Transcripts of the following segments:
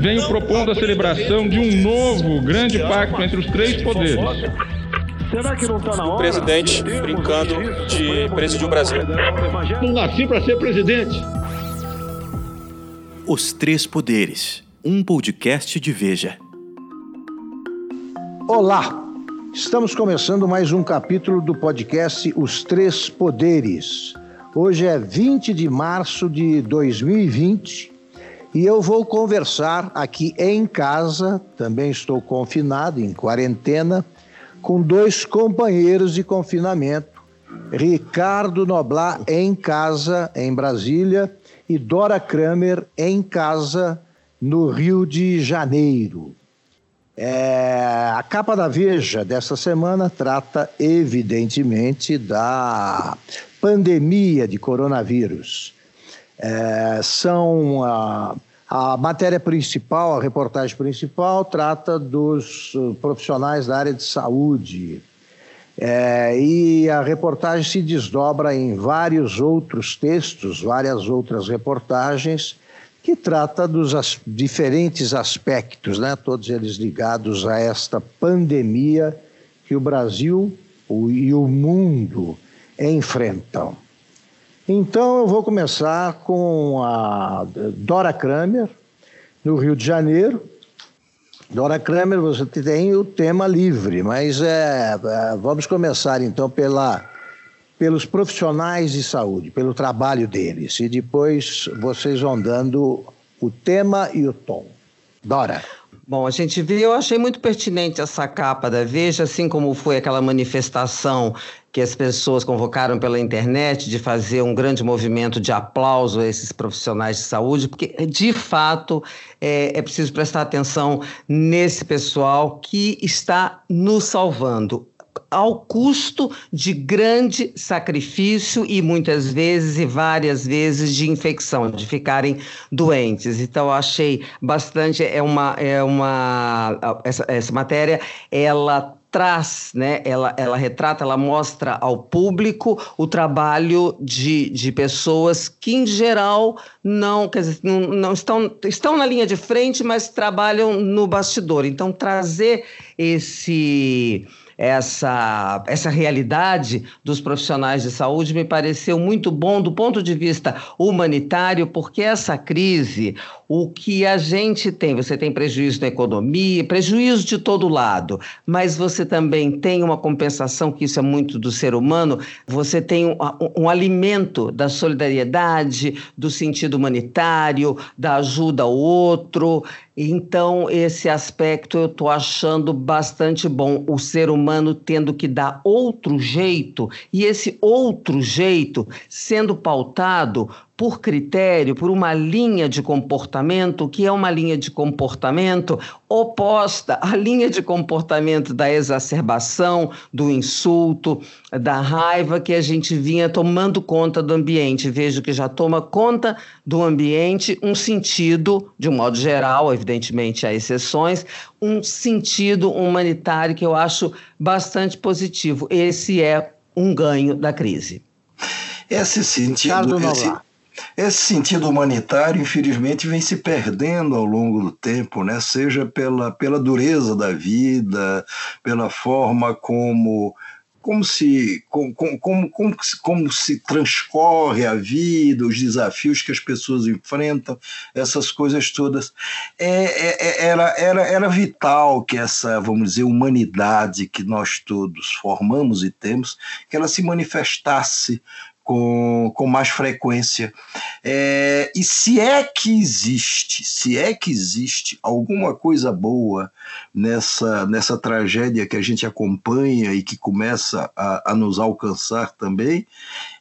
venho propondo a celebração de um novo grande pacto entre os três poderes. Será que não está na hora? O presidente brincando de presidir o Brasil. Não nasci para ser presidente. Os Três Poderes, um podcast de Veja. Olá, estamos começando mais um capítulo do podcast Os Três Poderes. Hoje é 20 de março de 2020 e eu vou conversar aqui em casa, também estou confinado, em quarentena, com dois companheiros de confinamento, Ricardo Noblar em casa, em Brasília, e Dora Kramer em casa, no Rio de Janeiro. É, a capa da Veja dessa semana trata, evidentemente, da pandemia de coronavírus. É, são a, a matéria principal, a reportagem principal, trata dos uh, profissionais da área de saúde. É, e a reportagem se desdobra em vários outros textos, várias outras reportagens, que trata dos as, diferentes aspectos, né, todos eles ligados a esta pandemia que o Brasil o, e o mundo enfrentam. Então eu vou começar com a Dora Kramer, no Rio de Janeiro. Dora Kramer, você tem o tema livre, mas é, é, vamos começar então pela, pelos profissionais de saúde, pelo trabalho deles, e depois vocês vão dando o tema e o tom. Dora. Bom, a gente viu, eu achei muito pertinente essa capa da Veja, assim como foi aquela manifestação que as pessoas convocaram pela internet de fazer um grande movimento de aplauso a esses profissionais de saúde, porque de fato é, é preciso prestar atenção nesse pessoal que está nos salvando ao custo de grande sacrifício e muitas vezes e várias vezes de infecção, de ficarem doentes. Então achei bastante é uma é uma essa, essa matéria ela traz, né? Ela, ela retrata, ela mostra ao público o trabalho de, de pessoas que, em geral, não, quer dizer, não, não estão, estão na linha de frente, mas trabalham no bastidor. Então, trazer esse essa, essa realidade dos profissionais de saúde me pareceu muito bom do ponto de vista humanitário, porque essa crise, o que a gente tem, você tem prejuízo na economia, prejuízo de todo lado, mas você também tem uma compensação, que isso é muito do ser humano, você tem um, um, um alimento da solidariedade, do sentido humanitário, da ajuda ao outro. Então, esse aspecto eu estou achando bastante bom. O ser humano tendo que dar outro jeito, e esse outro jeito sendo pautado por critério, por uma linha de comportamento, que é uma linha de comportamento oposta à linha de comportamento da exacerbação, do insulto, da raiva que a gente vinha tomando conta do ambiente. Vejo que já toma conta do ambiente um sentido, de um modo geral, evidentemente há exceções, um sentido humanitário que eu acho bastante positivo. Esse é um ganho da crise. Esse sentido, esse, esse sentido humanitário, infelizmente, vem se perdendo ao longo do tempo, né? seja pela, pela dureza da vida, pela forma como como se, como, como, como, como, se transcorre a vida, os desafios que as pessoas enfrentam, essas coisas todas. É, é, é, era, era, era vital que essa, vamos dizer, humanidade que nós todos formamos e temos, que ela se manifestasse com, com mais frequência. É, e se é que existe, se é que existe alguma coisa boa nessa, nessa tragédia que a gente acompanha e que começa a, a nos alcançar também,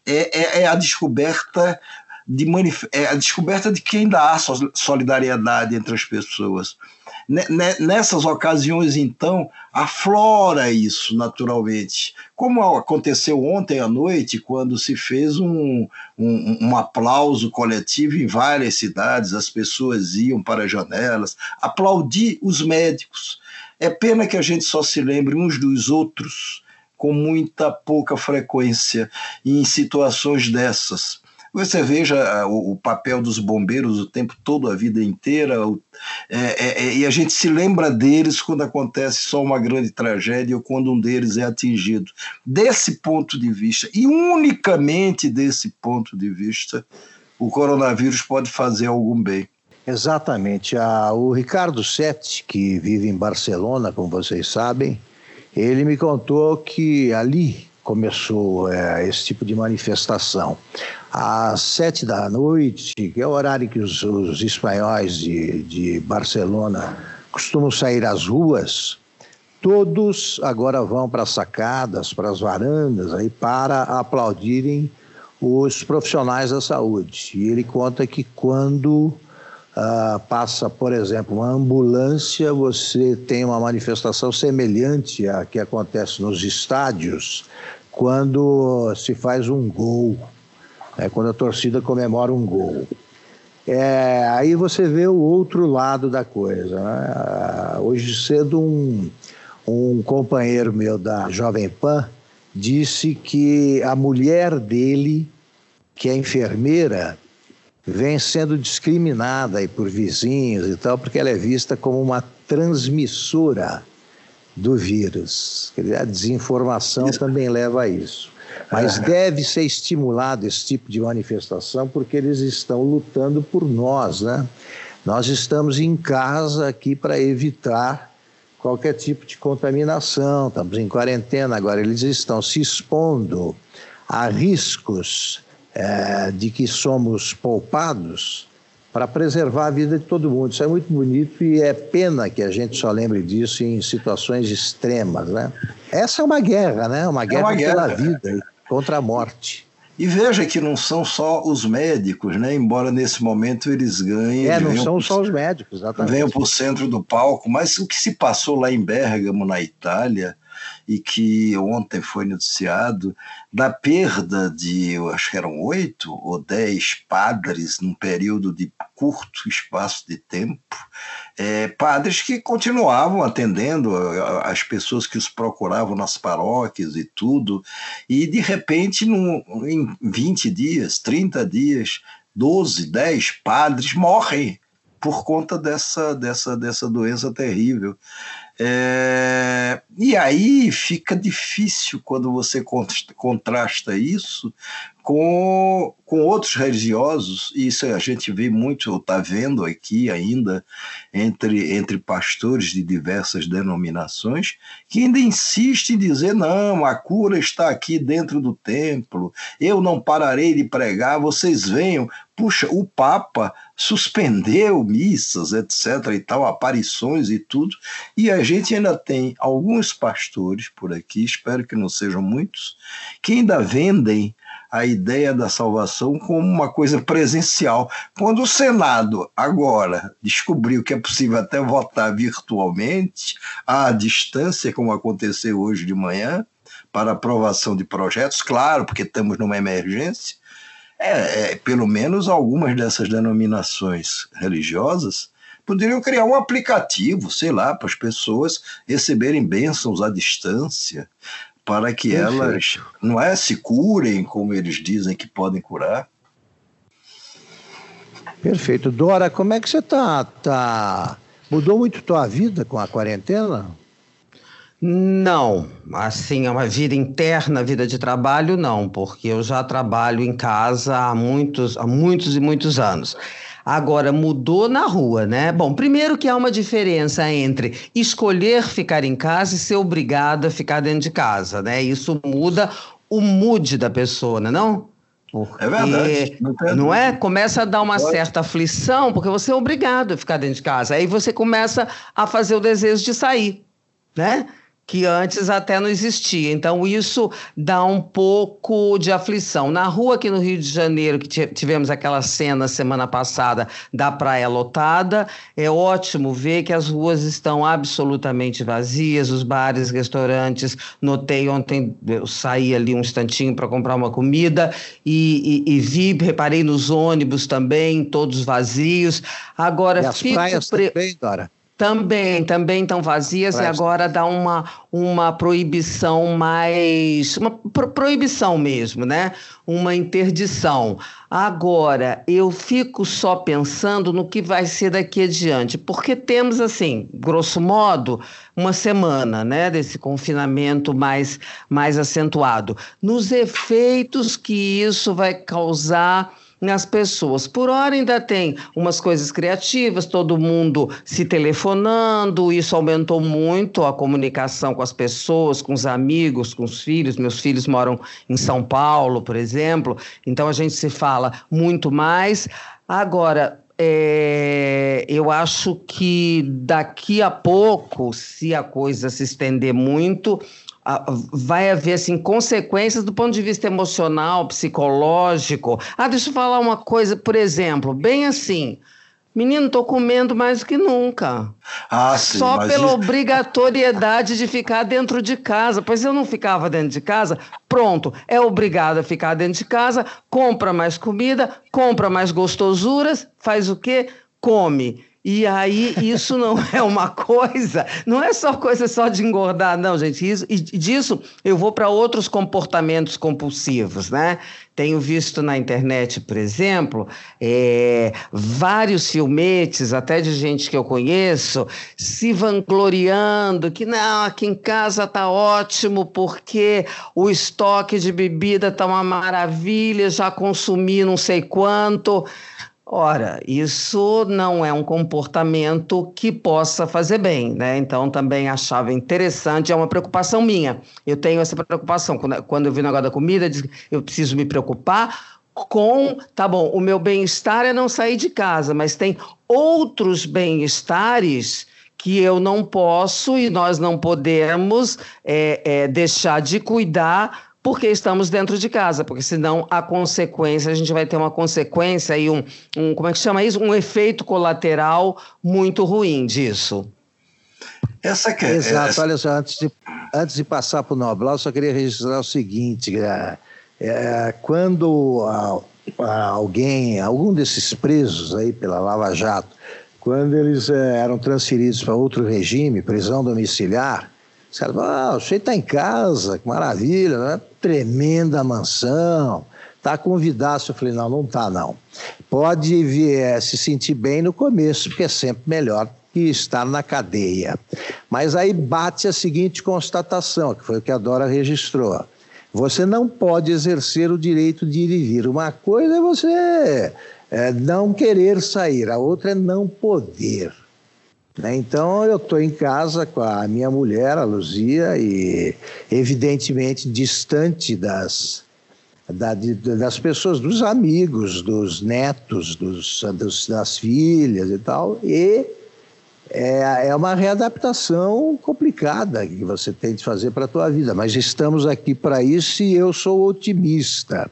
é, é, é a descoberta de é a descoberta de que ainda há solidariedade entre as pessoas. Nessas ocasiões, então, aflora isso naturalmente. Como aconteceu ontem à noite, quando se fez um, um, um aplauso coletivo em várias cidades, as pessoas iam para as janelas aplaudir os médicos. É pena que a gente só se lembre uns dos outros com muita pouca frequência em situações dessas. Você veja ah, o, o, papel dos bombeiros o tempo todo, a vida inteira, o, é, é, é, e a gente se lembra deles quando acontece só uma grande tragédia ou quando um deles é atingido. Desse ponto de vista, e unicamente desse ponto de vista, o coronavírus pode fazer algum bem. Exatamente. Ah, o Ricardo Sete, que vive em Barcelona, como vocês sabem, ele me contou que ali começou é, esse tipo de manifestação. Às sete da noite, que é o horário que os, os espanhóis de, de Barcelona costumam sair às ruas, todos agora vão para as sacadas, para as varandas, aí para aplaudirem os profissionais da saúde. E ele conta que quando Uh, passa, por exemplo, uma ambulância, você tem uma manifestação semelhante à que acontece nos estádios quando se faz um gol, né, quando a torcida comemora um gol. É, aí você vê o outro lado da coisa. Né? Ah, hoje cedo, um, um companheiro meu da Jovem Pan disse que a mulher dele, que é enfermeira, vem sendo discriminada aí por vizinhos e tal, porque ela é vista como uma transmissora do vírus. A desinformação também leva a isso. Mas deve ser estimulado esse tipo de manifestação porque eles estão lutando por nós, né? Nós estamos em casa aqui para evitar qualquer tipo de contaminação, estamos em quarentena agora, eles estão se expondo a riscos é, de que somos poupados para preservar a vida de todo mundo. Isso é muito bonito e é pena que a gente só lembre disso em situações extremas, né? Essa é uma guerra, né? Uma guerra, é uma guerra pela vida contra a morte. E veja que não são só os médicos, né? Embora nesse momento eles ganhem. É, não são só os médicos, exatamente. Venham para o centro do palco, mas o que se passou lá em Bergamo, na Itália, e que ontem foi noticiado da perda de, eu acho que eram oito ou dez padres num período de curto espaço de tempo, é, padres que continuavam atendendo as pessoas que os procuravam nas paróquias e tudo, e de repente, num, em 20 dias, 30 dias, 12, 10 padres morrem por conta dessa, dessa, dessa doença terrível. É, e aí fica difícil quando você contrasta isso com, com outros religiosos, e isso a gente vê muito, está vendo aqui ainda, entre, entre pastores de diversas denominações, que ainda insistem em dizer: não, a cura está aqui dentro do templo, eu não pararei de pregar, vocês venham. Puxa, o Papa suspendeu missas, etc. e tal, aparições e tudo, e a gente ainda tem alguns pastores por aqui, espero que não sejam muitos, que ainda vendem a ideia da salvação como uma coisa presencial. Quando o Senado agora descobriu que é possível até votar virtualmente, à distância, como aconteceu hoje de manhã, para aprovação de projetos, claro, porque estamos numa emergência, é, é, pelo menos algumas dessas denominações religiosas poderiam criar um aplicativo, sei lá, para as pessoas receberem bênçãos à distância, para que elas não é se curem como eles dizem que podem curar. Perfeito. Dora, como é que você tá? tá... Mudou muito tua vida com a quarentena? Não, assim, é uma vida interna, vida de trabalho, não, porque eu já trabalho em casa há muitos, há muitos e muitos anos. Agora, mudou na rua, né? Bom, primeiro que há uma diferença entre escolher ficar em casa e ser obrigada a ficar dentro de casa, né? Isso muda o mood da pessoa, não é não? Porque, é verdade. Não, não é? Começa a dar uma Pode. certa aflição, porque você é obrigado a ficar dentro de casa. Aí você começa a fazer o desejo de sair, né? Que antes até não existia. Então, isso dá um pouco de aflição. Na rua aqui no Rio de Janeiro, que tivemos aquela cena semana passada da praia lotada, é ótimo ver que as ruas estão absolutamente vazias, os bares, restaurantes. Notei ontem, eu saí ali um instantinho para comprar uma comida e, e, e, vi, reparei nos ônibus também, todos vazios. Agora, e as praias pre... também, Dora? Também, também estão vazias Presta. e agora dá uma, uma proibição mais. Uma pro, proibição mesmo, né? Uma interdição. Agora, eu fico só pensando no que vai ser daqui adiante, porque temos, assim, grosso modo, uma semana, né, desse confinamento mais, mais acentuado. Nos efeitos que isso vai causar nas pessoas. Por hora ainda tem umas coisas criativas, todo mundo se telefonando, isso aumentou muito a comunicação com as pessoas, com os amigos, com os filhos. Meus filhos moram em São Paulo, por exemplo, então a gente se fala muito mais. Agora, é, eu acho que daqui a pouco, se a coisa se estender muito, vai haver assim consequências do ponto de vista emocional, psicológico. Ah, deixa eu falar uma coisa, por exemplo, bem assim. Menino, estou comendo mais do que nunca. Ah, sim, Só pela obrigatoriedade de ficar dentro de casa. Pois eu não ficava dentro de casa, pronto, é obrigado a ficar dentro de casa, compra mais comida, compra mais gostosuras, faz o quê? Come. E aí, isso não é uma coisa, não é só coisa só de engordar, não, gente. Isso, e disso eu vou para outros comportamentos compulsivos, né? Tenho visto na internet, por exemplo, é, vários filmetes, até de gente que eu conheço, se vangloriando que não, aqui em casa tá ótimo porque o estoque de bebida tá uma maravilha, já consumi não sei quanto. Ora, isso não é um comportamento que possa fazer bem, né? Então também achava interessante, é uma preocupação minha. Eu tenho essa preocupação. Quando, eu vi o negócio da comida, eu preciso me preocupar com, tá bom, o meu bem-estar é não sair de casa, mas tem outros bem-estares que eu não posso e nós não podemos é, é, deixar de cuidar porque estamos dentro de casa, porque senão a consequência, a gente vai ter uma consequência e um, um como é que chama isso? Um efeito colateral muito ruim disso. Essa que é, Exato, essa... olha só, antes de, antes de passar para o Noblar, eu só queria registrar o seguinte: é, é, quando a, a alguém, algum desses presos aí pela Lava Jato, quando eles é, eram transferidos para outro regime, prisão domiciliar, os caras ah, o sujeito está em casa, que maravilha, né? tremenda mansão, está convidado. Eu falei, não, não está não. Pode vir, é, se sentir bem no começo, porque é sempre melhor que estar na cadeia. Mas aí bate a seguinte constatação, que foi o que a Dora registrou. Você não pode exercer o direito de ir e vir. Uma coisa é você é, não querer sair, a outra é não poder. Né? Então eu estou em casa com a minha mulher, a Luzia, e evidentemente distante das, da, de, das pessoas, dos amigos, dos netos, dos, dos, das filhas e tal. E é, é uma readaptação complicada que você tem de fazer para a tua vida. Mas estamos aqui para isso e eu sou otimista.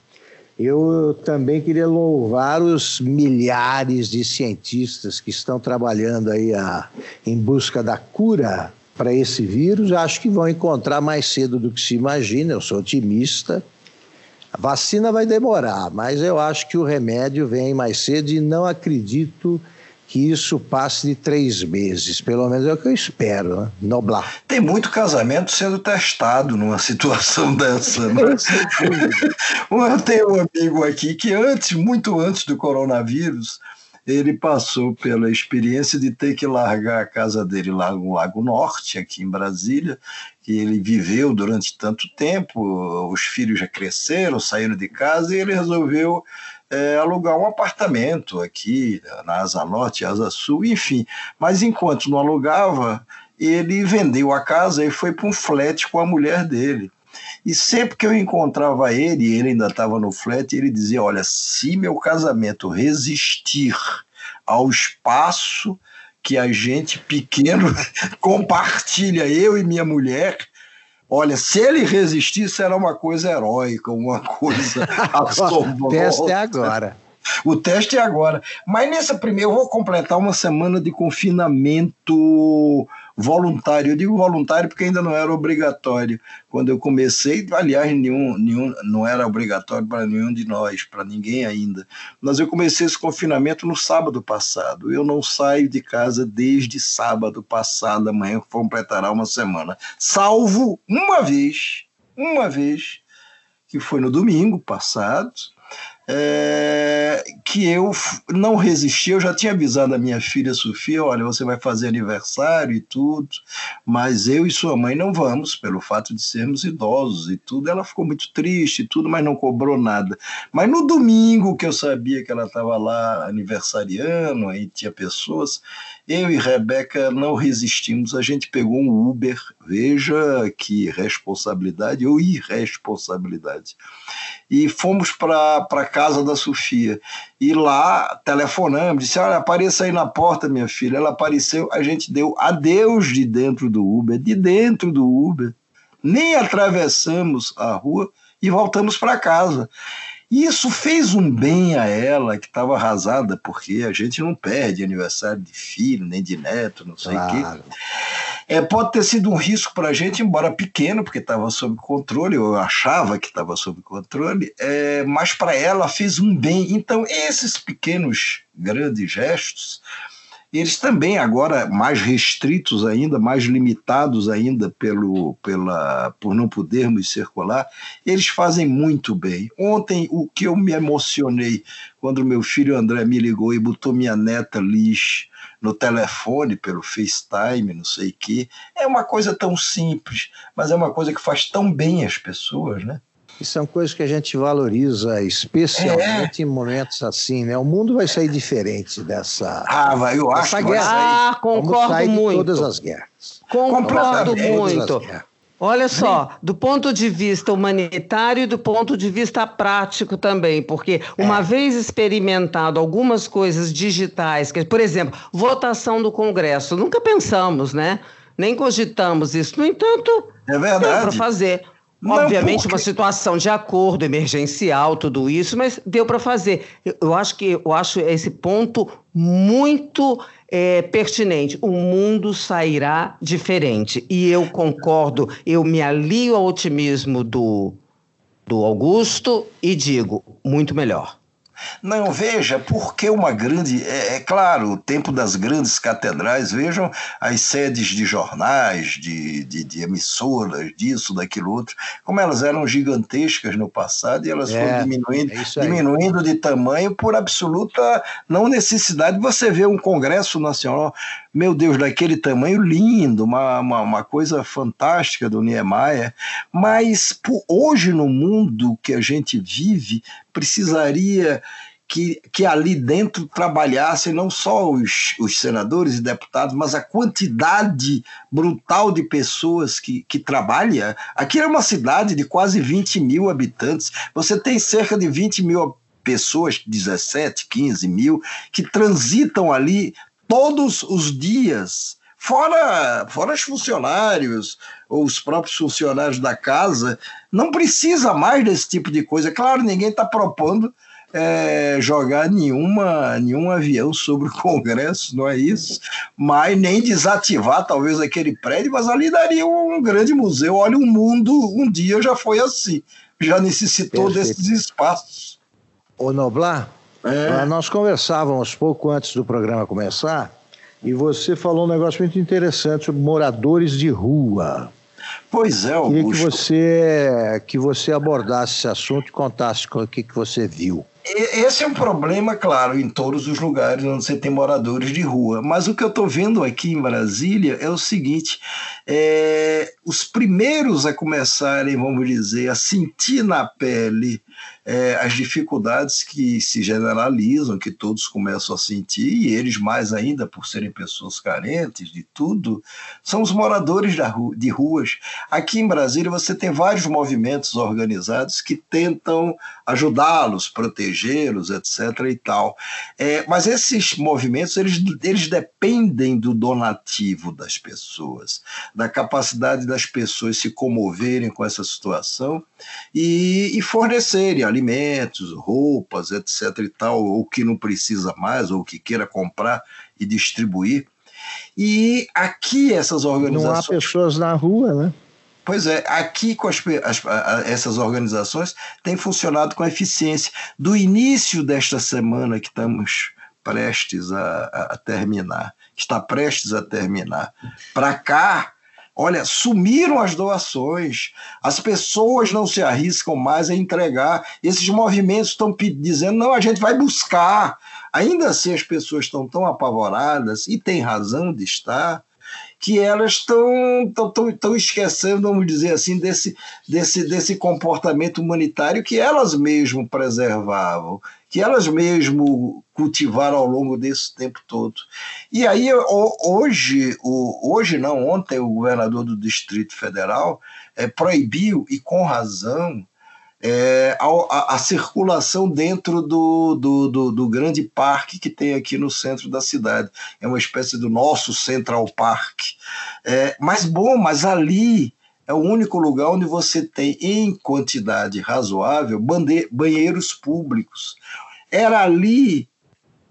Eu também queria louvar os milhares de cientistas que estão trabalhando aí a, em busca da cura para esse vírus. Acho que vão encontrar mais cedo do que se imagina, eu sou otimista. A vacina vai demorar, mas eu acho que o remédio vem mais cedo e não acredito que isso passe de três meses, pelo menos é o que eu espero, né? Noblar. Tem muito casamento sendo testado numa situação dessa. Né? eu tenho um amigo aqui que antes, muito antes do coronavírus, ele passou pela experiência de ter que largar a casa dele lá no Lago Norte, aqui em Brasília, que ele viveu durante tanto tempo, os filhos já cresceram, saíram de casa, e ele resolveu é, alugar um apartamento aqui na Asa Norte, Asa Sul, enfim. Mas enquanto não alugava, ele vendeu a casa e foi para um flat com a mulher dele. E sempre que eu encontrava ele, ele ainda estava no flat, ele dizia: Olha, se meu casamento resistir ao espaço que a gente pequeno compartilha, eu e minha mulher, Olha, se ele resistisse, era uma coisa heróica, uma coisa assombrosa. Teste é agora. O teste é agora. Mas nessa primeira, eu vou completar uma semana de confinamento voluntário. Eu digo voluntário porque ainda não era obrigatório. Quando eu comecei, aliás, nenhum, nenhum não era obrigatório para nenhum de nós, para ninguém ainda. Mas eu comecei esse confinamento no sábado passado. Eu não saio de casa desde sábado passado, amanhã completará uma semana. Salvo uma vez, uma vez, que foi no domingo passado, é, que eu não resisti. Eu já tinha avisado a minha filha Sofia: olha, você vai fazer aniversário e tudo, mas eu e sua mãe não vamos, pelo fato de sermos idosos e tudo. Ela ficou muito triste e tudo, mas não cobrou nada. Mas no domingo, que eu sabia que ela estava lá aniversariando, aí tinha pessoas, eu e Rebeca não resistimos, a gente pegou um Uber, veja que responsabilidade ou irresponsabilidade. E fomos para casa da Sofia. E lá telefonamos, disse: Olha, apareça aí na porta, minha filha. Ela apareceu, a gente deu adeus de dentro do Uber, de dentro do Uber. Nem atravessamos a rua e voltamos para casa. Isso fez um bem a ela, que estava arrasada, porque a gente não perde aniversário de filho, nem de neto, não sei o claro. quê. É, pode ter sido um risco para a gente, embora pequeno, porque estava sob controle, eu achava que estava sob controle, é, mas para ela fez um bem. Então, esses pequenos, grandes gestos eles também agora mais restritos ainda, mais limitados ainda pelo, pela, por não podermos circular, eles fazem muito bem. Ontem, o que eu me emocionei quando meu filho André me ligou e botou minha neta Liz no telefone, pelo FaceTime, não sei o quê, é uma coisa tão simples, mas é uma coisa que faz tão bem às pessoas, né? E são coisas que a gente valoriza, especialmente é. em momentos assim, né? O mundo vai sair diferente dessa. Ah, vai, eu acho. guerra. Ah, concordo sair muito. De todas as guerras. Concordo muito. Olha só, do ponto de vista humanitário e do ponto de vista prático também, porque uma é. vez experimentado algumas coisas digitais, que, por exemplo, votação do Congresso, nunca pensamos, né? Nem cogitamos isso. No entanto, é verdade. para fazer. Obviamente, uma situação de acordo emergencial, tudo isso, mas deu para fazer. Eu, eu, acho que eu acho esse ponto muito é, pertinente. O mundo sairá diferente. E eu concordo, eu me alio ao otimismo do, do Augusto e digo, muito melhor. Não, veja, porque uma grande. É, é, claro, o tempo das grandes catedrais, vejam as sedes de jornais, de, de, de, emissoras, disso, daquilo outro, como elas eram gigantescas no passado e elas é, foram diminuindo, é diminuindo de tamanho por absoluta não necessidade. Você vê um Congresso Nacional, meu Deus, daquele tamanho lindo, uma, uma, uma coisa fantástica do Niemeyer, mas por, hoje no mundo que a gente vive, precisaria que, que ali dentro trabalhassem não só os, os senadores e deputados, mas a quantidade brutal de pessoas que, que trabalha. Aqui é uma cidade de quase 20 mil habitantes, você tem cerca de 20 mil pessoas, 17, 15 mil, que transitam ali todos os dias fora, fora os funcionários ou os próprios funcionários da casa, não precisa mais desse tipo de coisa. Claro, ninguém está propondo é, jogar nenhuma, nenhum avião sobre o Congresso, não é isso, mas nem desativar talvez aquele prédio, mas ali daria um grande museu. Olha, o mundo um dia já foi assim, já necessitou Perfeito. desses espaços. Ô Noblar, é. nós conversávamos pouco antes do programa começar e você falou um negócio muito interessante sobre moradores de rua. Pois é, Augusto. Queria que você, que você abordasse esse assunto e contasse o que, que você viu. Esse é um problema, claro, em todos os lugares onde você tem moradores de rua. Mas o que eu estou vendo aqui em Brasília é o seguinte: é, os primeiros a começarem, vamos dizer, a sentir na pele é, as dificuldades que se generalizam, que todos começam a sentir, e eles mais ainda por serem pessoas carentes de tudo, são os moradores de ruas. Aqui em Brasília você tem vários movimentos organizados que tentam ajudá-los, protegê-los, etc. e tal. É, mas esses movimentos eles, eles dependem do donativo das pessoas, da capacidade das pessoas se comoverem com essa situação e, e fornecerem alimentos, roupas, etc. e tal, ou que não precisa mais, ou que queira comprar e distribuir. E aqui essas organizações. Não há pessoas na rua, né? Pois é, aqui com as, as, essas organizações tem funcionado com eficiência. Do início desta semana que estamos prestes a, a terminar, está prestes a terminar, para cá, olha, sumiram as doações, as pessoas não se arriscam mais a entregar, esses movimentos estão dizendo, não, a gente vai buscar. Ainda assim, as pessoas estão tão apavoradas, e tem razão de estar, que elas estão esquecendo, vamos dizer assim, desse, desse, desse comportamento humanitário que elas mesmo preservavam, que elas mesmo cultivaram ao longo desse tempo todo. E aí, hoje, hoje não, ontem, o governador do Distrito Federal é, proibiu, e com razão, é, a, a, circulação dentro do, do, do, do, grande parque que tem aqui no centro da cidade. É uma espécie do nosso Central Park. É, mas bom, mas ali é o único lugar onde você tem, em quantidade razoável, banheiros públicos. Era ali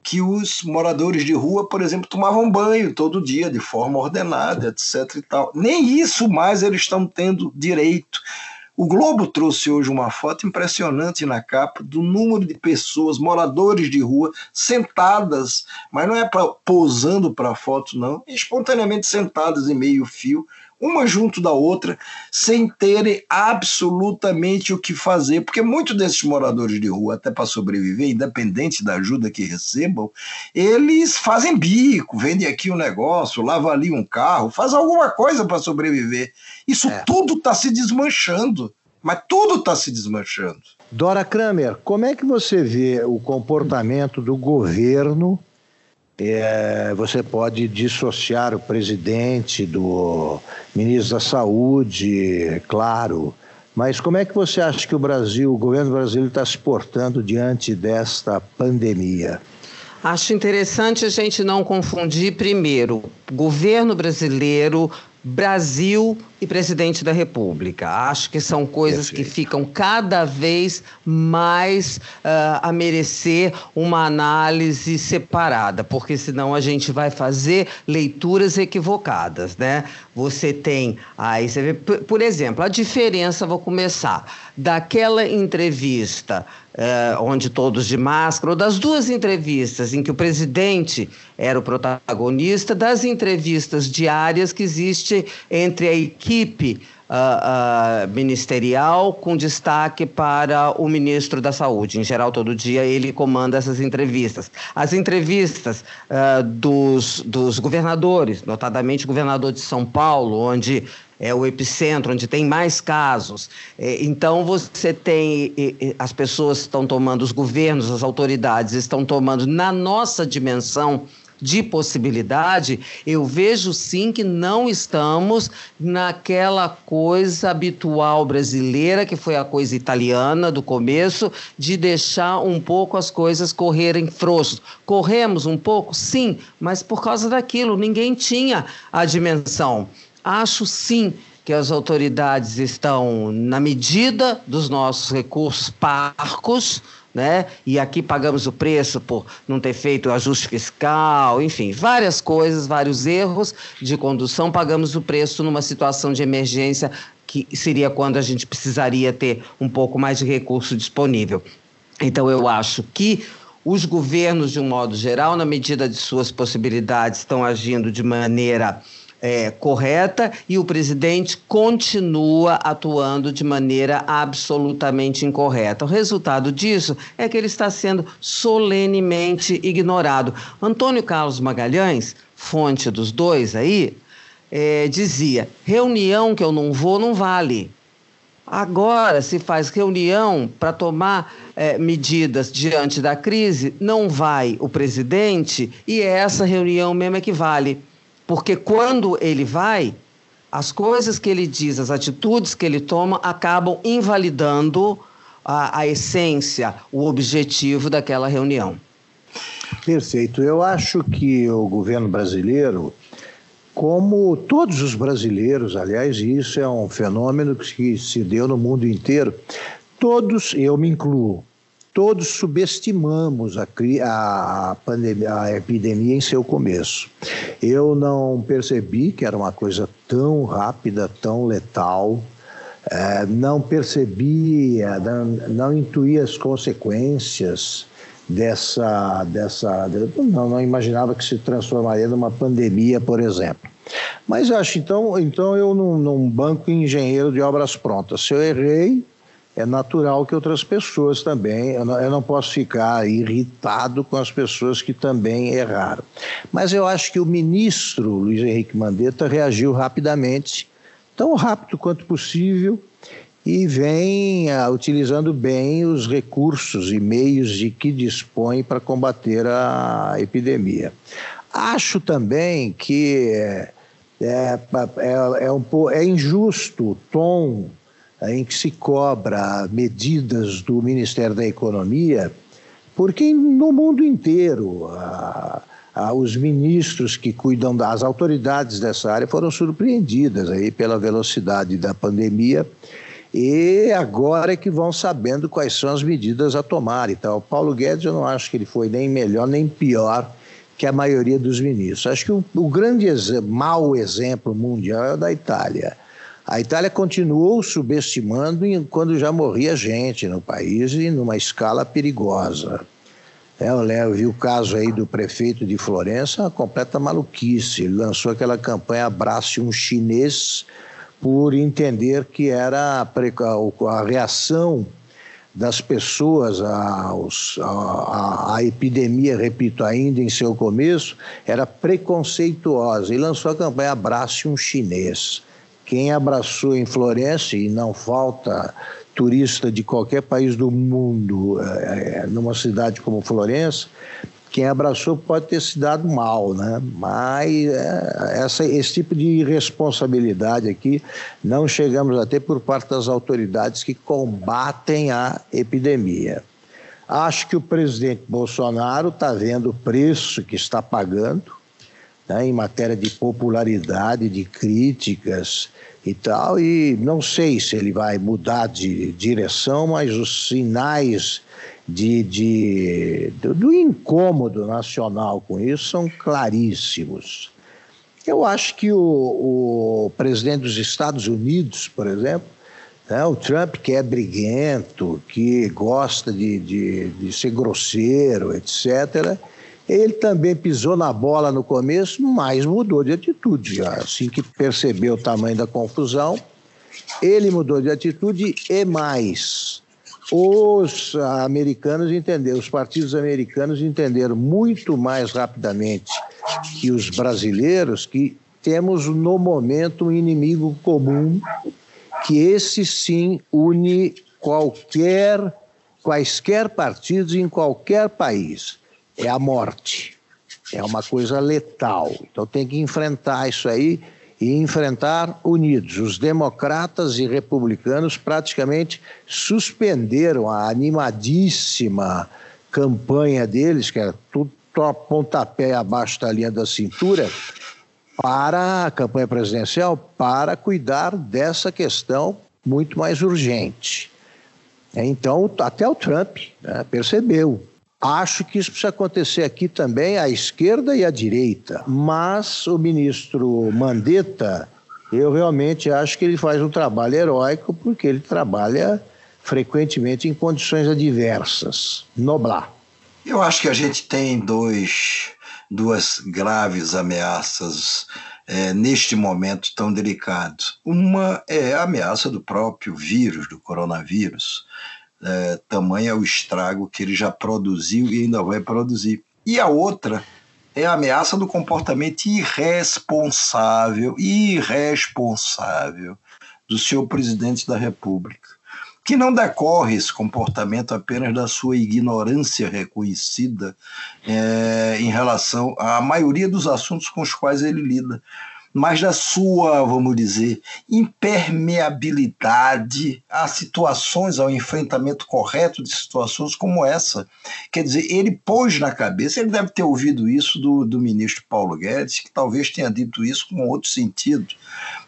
que os moradores de rua, por exemplo, tomavam banho todo dia, de forma ordenada, etc. E tal. Nem isso mais eles estão tendo direito. O Globo trouxe hoje uma foto impressionante na capa do número de pessoas, moradores de rua, sentadas, mas não é pra, posando para a foto, não, espontaneamente sentadas em meio fio, uma junto da outra, sem terem absolutamente o que fazer, porque muitos desses moradores de rua, até para sobreviver, independente da ajuda que recebam, eles fazem bico, vendem aqui um negócio, lavam ali um carro, faz alguma coisa para sobreviver. Isso é. tudo está se desmanchando, mas tudo está se desmanchando. Dora Kramer, como é que você vê o comportamento do governo é, você pode dissociar o presidente do ministro da Saúde, claro. Mas como é que você acha que o Brasil, o governo brasileiro está se portando diante desta pandemia? Acho interessante a gente não confundir, primeiro, governo brasileiro, Brasil e presidente da República. Acho que são coisas Perfeito. que ficam cada vez mais uh, a merecer uma análise separada, porque senão a gente vai fazer leituras equivocadas, né? Você tem aí, você vê, por exemplo, a diferença, vou começar, daquela entrevista uh, onde todos de máscara, ou das duas entrevistas em que o presidente era o protagonista, das entrevistas diárias que existe entre a equipe uh, uh, ministerial, com destaque para o ministro da Saúde. Em geral, todo dia ele comanda essas entrevistas. As entrevistas uh, dos, dos governadores, notadamente o governador de São Paulo, onde é o epicentro, onde tem mais casos. É, então, você tem. As pessoas estão tomando, os governos, as autoridades estão tomando, na nossa dimensão de possibilidade, eu vejo sim que não estamos naquela coisa habitual brasileira, que foi a coisa italiana do começo, de deixar um pouco as coisas correrem frouxos. Corremos um pouco? Sim, mas por causa daquilo, ninguém tinha a dimensão. Acho sim que as autoridades estão, na medida dos nossos recursos parcos, né? E aqui pagamos o preço por não ter feito o ajuste fiscal, enfim, várias coisas, vários erros de condução, pagamos o preço numa situação de emergência que seria quando a gente precisaria ter um pouco mais de recurso disponível. Então eu acho que os governos, de um modo geral, na medida de suas possibilidades, estão agindo de maneira é, correta e o presidente continua atuando de maneira absolutamente incorreta. O resultado disso é que ele está sendo solenemente ignorado. Antônio Carlos Magalhães, fonte dos dois aí, é, dizia: reunião que eu não vou não vale. Agora se faz reunião para tomar é, medidas diante da crise, não vai o presidente e é essa reunião mesmo é que vale. Porque quando ele vai, as coisas que ele diz, as atitudes que ele toma, acabam invalidando a, a essência, o objetivo daquela reunião. Perfeito. Eu acho que o governo brasileiro, como todos os brasileiros, aliás, isso é um fenômeno que se deu no mundo inteiro, Todos, eu me incluo, todos subestimamos a, a, pandemia, a epidemia em seu começo. Eu não percebi que era uma coisa tão rápida, tão letal. É, não percebi, não, não intuí as consequências dessa, dessa não, não imaginava que se transformaria numa pandemia, por exemplo. Mas acho, então, então eu não banco engenheiro de obras prontas. Se eu errei, é natural que outras pessoas também. Eu não, eu não, posso ficar irritado com as pessoas que também erraram. Mas eu acho que o ministro Luiz Henrique Mandetta reagiu rapidamente, tão rápido quanto possível, e vem uh, utilizando bem os recursos e meios de que dispõe para combater a epidemia. Acho também que é, é, é, é, um, é injusto o tom em que se cobra medidas do Ministério da Economia, porque no mundo inteiro os ministros que cuidam das autoridades dessa área foram surpreendidas aí pela velocidade da pandemia e agora é que vão sabendo quais são as medidas a tomar e tal. Paulo Guedes eu não acho que ele foi nem melhor nem pior que a maioria dos ministros. Acho que o, o grande ex mau exemplo mundial é o da Itália a Itália continuou subestimando quando já morria gente no país e numa escala perigosa. É, eu vi o caso aí do prefeito de Florença, uma completa maluquice. Ele lançou aquela campanha Abrace um Chinês por entender que era a, a reação das pessoas aos, a, a, epidemia, repito, ainda em seu começo, era preconceituosa e lançou a campanha Abrace um Chinês. Quem abraçou em Florença, e não falta turista de qualquer país do mundo é, numa cidade como Florença, quem abraçou pode ter se dado mal, né? Mas é, essa, esse tipo de irresponsabilidade aqui não chegamos a ter por parte das autoridades que combatem a epidemia. Acho que o presidente Bolsonaro está vendo o preço que está pagando né, em matéria de popularidade, de críticas e tal, e não sei se ele vai mudar de direção, mas os sinais de, de, do, do incômodo nacional com isso são claríssimos. Eu acho que o, o presidente dos Estados Unidos, por exemplo, né, o Trump, que é briguento, que gosta de, de, de ser grosseiro, etc., ele também pisou na bola no começo, mas mudou de atitude. Assim que percebeu o tamanho da confusão, ele mudou de atitude e mais. Os americanos entenderam, os partidos americanos entenderam muito mais rapidamente que os brasileiros que temos no momento um inimigo comum, que esse sim une qualquer, quaisquer partidos em qualquer país é a morte. É uma coisa letal. Então tem que enfrentar isso aí e enfrentar unidos. Os democratas e republicanos praticamente suspenderam a animadíssima campanha deles, que era tudo pontapé abaixo da linha da cintura, para a campanha presidencial, para cuidar dessa questão muito mais urgente. Então, até o Trump né, percebeu Acho que isso precisa acontecer aqui também à esquerda e à direita. Mas o ministro Mandetta, eu realmente acho que ele faz um trabalho heróico, porque ele trabalha frequentemente em condições adversas. Noblar. Eu acho que a gente tem dois, duas graves ameaças é, neste momento tão delicado. Uma é a ameaça do próprio vírus, do coronavírus é, tamanho é o estrago que ele já produziu e ainda vai produzir. E a outra é a ameaça do comportamento irresponsável, irresponsável do senhor presidente da República, que não decorre esse comportamento apenas da sua ignorância reconhecida é, em relação à maioria dos assuntos com os quais ele lida, mas da sua, vamos dizer, impermeabilidade a situações, ao enfrentamento correto de situações como essa. Quer dizer, ele pôs na cabeça, ele deve ter ouvido isso do, do ministro Paulo Guedes, que talvez tenha dito isso com outro sentido,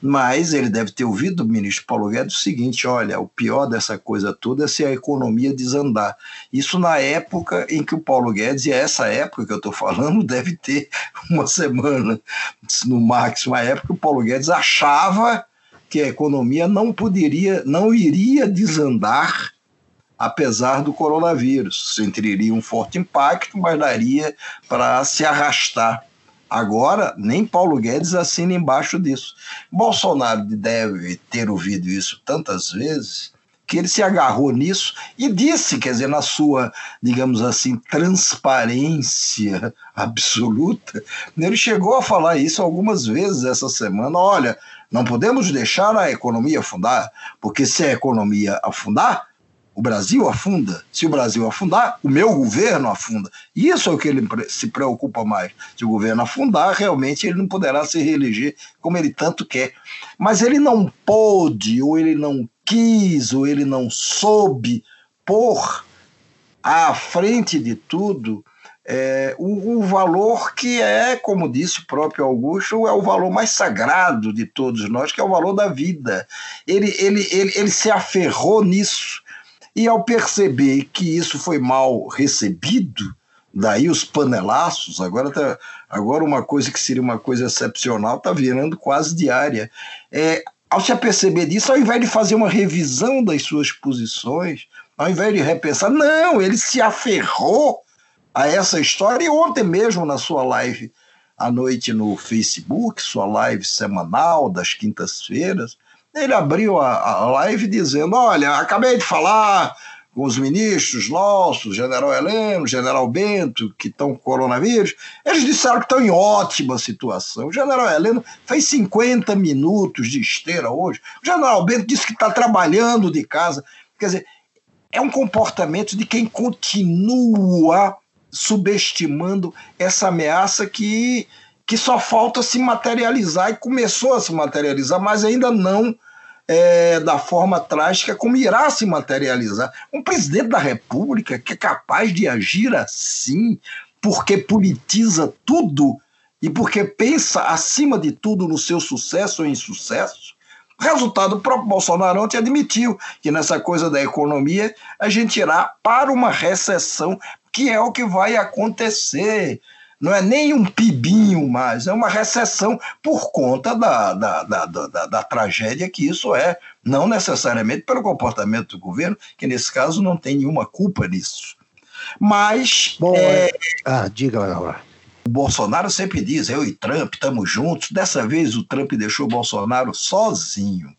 mas ele deve ter ouvido do ministro Paulo Guedes o seguinte: olha, o pior dessa coisa toda é se a economia desandar. Isso na época em que o Paulo Guedes, e é essa época que eu estou falando, deve ter uma semana, no máximo a época, o Paulo Guedes achava que a economia não poderia, não iria desandar apesar do coronavírus. Sentiria um forte impacto, mas daria para se arrastar. Agora, nem Paulo Guedes assina embaixo disso. Bolsonaro deve ter ouvido isso tantas vezes que ele se agarrou nisso e disse, quer dizer, na sua, digamos assim, transparência absoluta, ele chegou a falar isso algumas vezes essa semana. Olha, não podemos deixar a economia afundar, porque se a economia afundar, o Brasil afunda. Se o Brasil afundar, o meu governo afunda. Isso é o que ele se preocupa mais. Se o governo afundar, realmente ele não poderá se reeleger como ele tanto quer. Mas ele não pôde, ou ele não quis, ou ele não soube pôr à frente de tudo é, o, o, valor que é, como disse o próprio Augusto, é o valor mais sagrado de todos nós, que é o valor da vida. Ele, ele, ele, ele se aferrou nisso e ao perceber que isso foi mal recebido, daí os panelaços, agora, tá, agora uma coisa que seria uma coisa excepcional está virando quase diária. É, ao se aperceber disso, ao invés de fazer uma revisão das suas posições, ao invés de repensar, não, ele se aferrou a essa história. E ontem mesmo, na sua live à noite no Facebook, sua live semanal das quintas-feiras, ele abriu a, a live dizendo: Olha, acabei de falar com os ministros nossos, general Heleno, general Bento, que estão com coronavírus, eles disseram que estão em ótima situação. O general Heleno fez 50 minutos de esteira hoje. O general Bento disse que está trabalhando de casa. Quer dizer, é um comportamento de quem continua subestimando essa ameaça que que só falta se materializar e começou a se materializar, mas ainda não é, da forma trágica como irá se materializar. Um presidente da República que é capaz de agir assim, porque politiza tudo e porque pensa, acima de tudo, no seu sucesso ou insucesso. Resultado, o próprio Bolsonaro ontem admitiu que nessa coisa da economia a gente irá para uma recessão, que é o que vai acontecer não é nem um pibinho mais, é uma recessão por conta da, da, da, da, da tragédia que isso é, não necessariamente pelo comportamento do governo, que nesse caso não tem nenhuma culpa nisso. Mas. Bom, é... é ah, diga, Laura. O Bolsonaro sempre diz: eu e Trump estamos juntos. Dessa vez o Trump deixou o Bolsonaro sozinho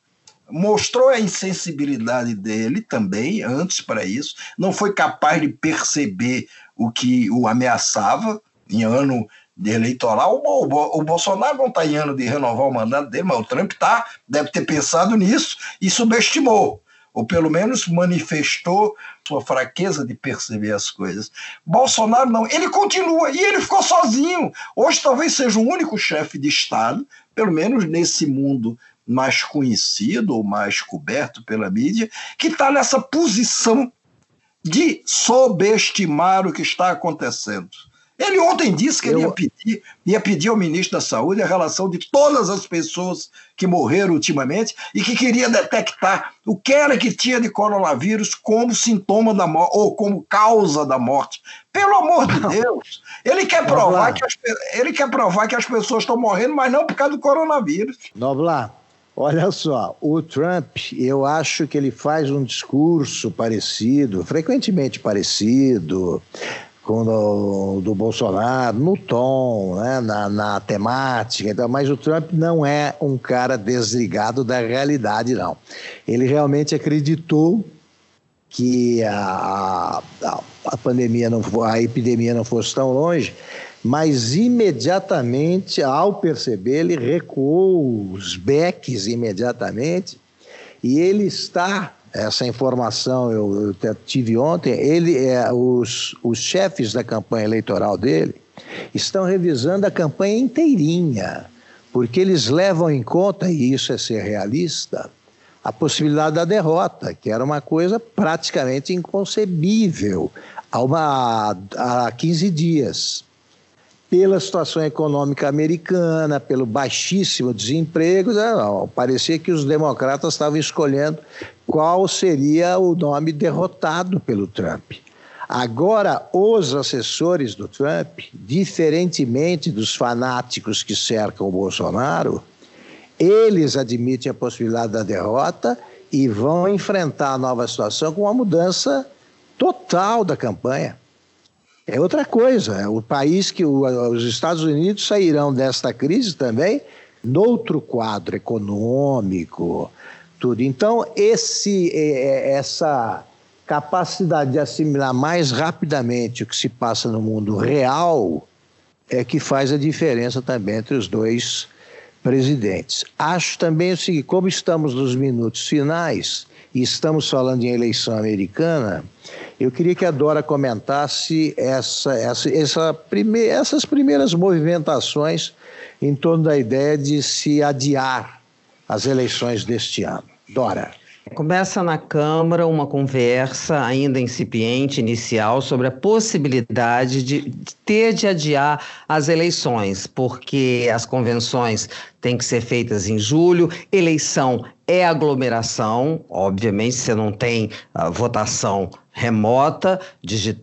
mostrou a insensibilidade dele também antes para isso, não foi capaz de perceber o que o ameaçava, em ano eleitoral, o, o Bolsonaro não está em ano de renovar o mandato dele, mas o Trump tá, deve ter pensado nisso e subestimou, ou pelo menos manifestou sua fraqueza de perceber as coisas. Bolsonaro não, ele continua e ele ficou sozinho. Hoje talvez seja o único chefe de Estado, pelo menos nesse mundo mais conhecido ou mais coberto pela mídia, que está nessa posição de subestimar o que está acontecendo. Ele ontem disse que eu... ele ia pedir, ia pedir ao ministro da Saúde a relação de todas as pessoas que morreram ultimamente e que queria detectar o que era que tinha de coronavírus como sintoma da morte ou como causa da morte. Pelo amor de Deus, ele quer provar que as, ele quer provar que as pessoas estão morrendo, mas não por causa do coronavírus. Noblar, Olha só, o Trump, eu acho que ele faz um discurso parecido, frequentemente parecido, do Bolsonaro, no tom, né, na, na temática, então, mas o Trump não é um cara desligado da realidade, não. Ele realmente acreditou que a, a, a pandemia, não, a epidemia não fosse tão longe, mas imediatamente, ao perceber, ele recuou os beques imediatamente e ele está essa informação eu, eu tive ontem. Ele, é, os, os chefes da campanha eleitoral dele estão revisando a campanha inteirinha, porque eles levam em conta, e isso é ser realista, a possibilidade da derrota, que era uma coisa praticamente inconcebível há, uma, há 15 dias. Pela situação econômica americana, pelo baixíssimo desemprego, não, parecia que os democratas estavam escolhendo qual seria o nome derrotado pelo Trump. Agora, os assessores do Trump, diferentemente dos fanáticos que cercam o Bolsonaro, eles admitem a possibilidade da derrota e vão enfrentar a nova situação com uma mudança total da campanha. É outra coisa. É o país que o, os Estados Unidos sairão desta crise também noutro quadro econômico, tudo. Então, esse, é, é, essa capacidade de assimilar mais rapidamente o que se passa no mundo real é que faz a diferença também entre os dois presidentes. Acho também o seguinte: como estamos nos minutos finais e estamos falando em eleição americana, eu queria que a Dora comentasse essa, essa, essa prime, essas primeiras movimentações em torno da ideia de se adiar as eleições deste ano. Dora. Começa na Câmara uma conversa ainda incipiente, inicial, sobre a possibilidade de ter de adiar as eleições, porque as convenções têm que ser feitas em julho, eleição é aglomeração, obviamente você não tem uh, votação remota,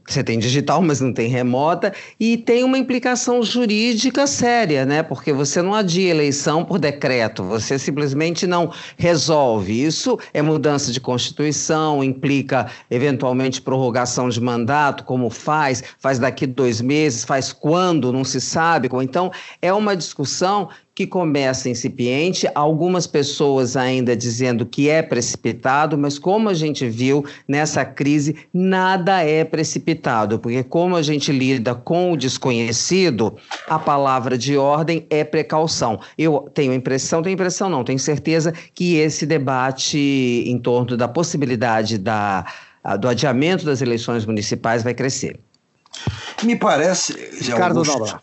você tem digital, mas não tem remota, e tem uma implicação jurídica séria, né? Porque você não adia eleição por decreto, você simplesmente não resolve. Isso é mudança de constituição, implica eventualmente prorrogação de mandato, como faz, faz daqui dois meses, faz quando, não se sabe. Então, é uma discussão que começa incipiente, algumas pessoas ainda dizendo que é precipitado, mas como a gente viu nessa crise, nada é precipitado, porque como a gente lida com o desconhecido, a palavra de ordem é precaução. Eu tenho impressão, tenho impressão não, tenho certeza que esse debate em torno da possibilidade da, do adiamento das eleições municipais vai crescer. Me parece, Ricardo Augusto,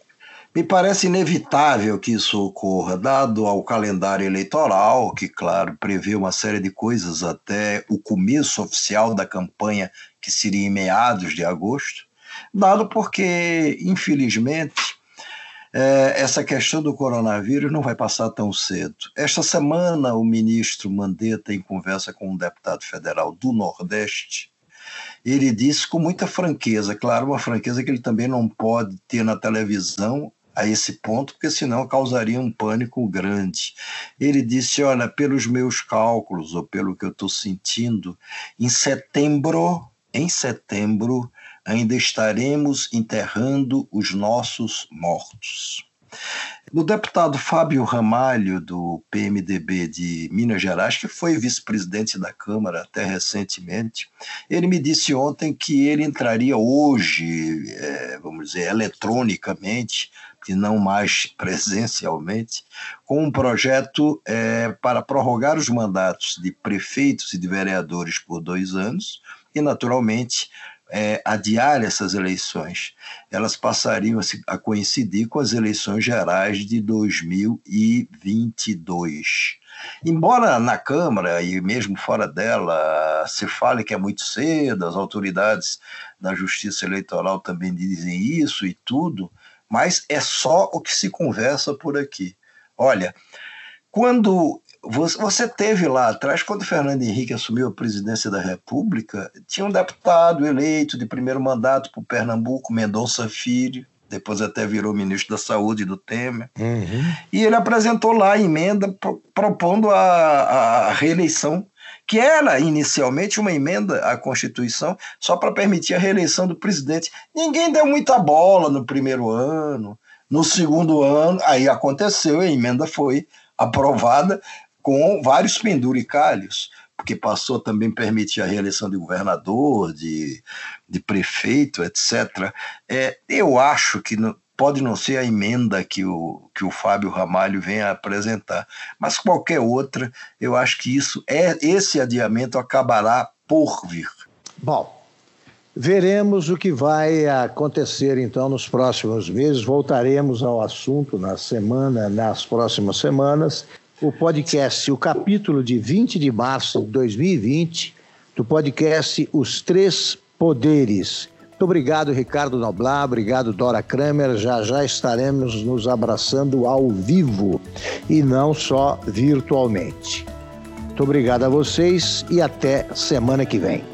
me parece inevitável que isso ocorra, dado ao calendário eleitoral, que, claro, prevê uma série de coisas até o começo oficial da campanha, que seria em meados de agosto, dado porque, infelizmente, é, essa questão do coronavírus não vai passar tão cedo. Esta semana, o ministro Mandetta, em conversa com um deputado federal do Nordeste, ele disse com muita franqueza, claro, uma franqueza que ele também não pode ter na televisão a esse ponto, porque senão causaria um pânico grande. Ele disse: Olha, pelos meus cálculos, ou pelo que eu estou sentindo, em setembro, em setembro, ainda estaremos enterrando os nossos mortos. O deputado Fábio Ramalho, do PMDB de Minas Gerais, que foi vice-presidente da Câmara até recentemente, ele me disse ontem que ele entraria hoje, é, vamos dizer, eletronicamente, e não mais presencialmente, com um projeto é, para prorrogar os mandatos de prefeitos e de vereadores por dois anos e, naturalmente, é, adiar essas eleições. Elas passariam a, a coincidir com as eleições gerais de 2022. Embora na Câmara e mesmo fora dela se fale que é muito cedo, as autoridades da Justiça Eleitoral também dizem isso e tudo, mas é só o que se conversa por aqui. Olha, quando você teve lá atrás, quando Fernando Henrique assumiu a presidência da República, tinha um deputado eleito de primeiro mandato por Pernambuco, Mendonça Filho, depois até virou ministro da Saúde do Temer. Uhum. E ele apresentou lá a emenda propondo a, a reeleição que era inicialmente uma emenda à Constituição só para permitir a reeleição do presidente. Ninguém deu muita bola no primeiro ano, no segundo ano, aí aconteceu, a emenda foi aprovada com vários penduricalhos, porque passou também a permitir a reeleição de governador, de, de prefeito, etc. É, eu acho que no, pode não ser a emenda que o, que o Fábio Ramalho vem a apresentar, mas qualquer outra, eu acho que isso é esse adiamento acabará por vir. Bom, Veremos o que vai acontecer então nos próximos meses. Voltaremos ao assunto na semana, nas próximas semanas. O podcast, o capítulo de 20 de março de 2020, do podcast Os Três Poderes. Muito obrigado, Ricardo Noblar, obrigado, Dora Kramer. Já já estaremos nos abraçando ao vivo e não só virtualmente. Muito obrigado a vocês e até semana que vem.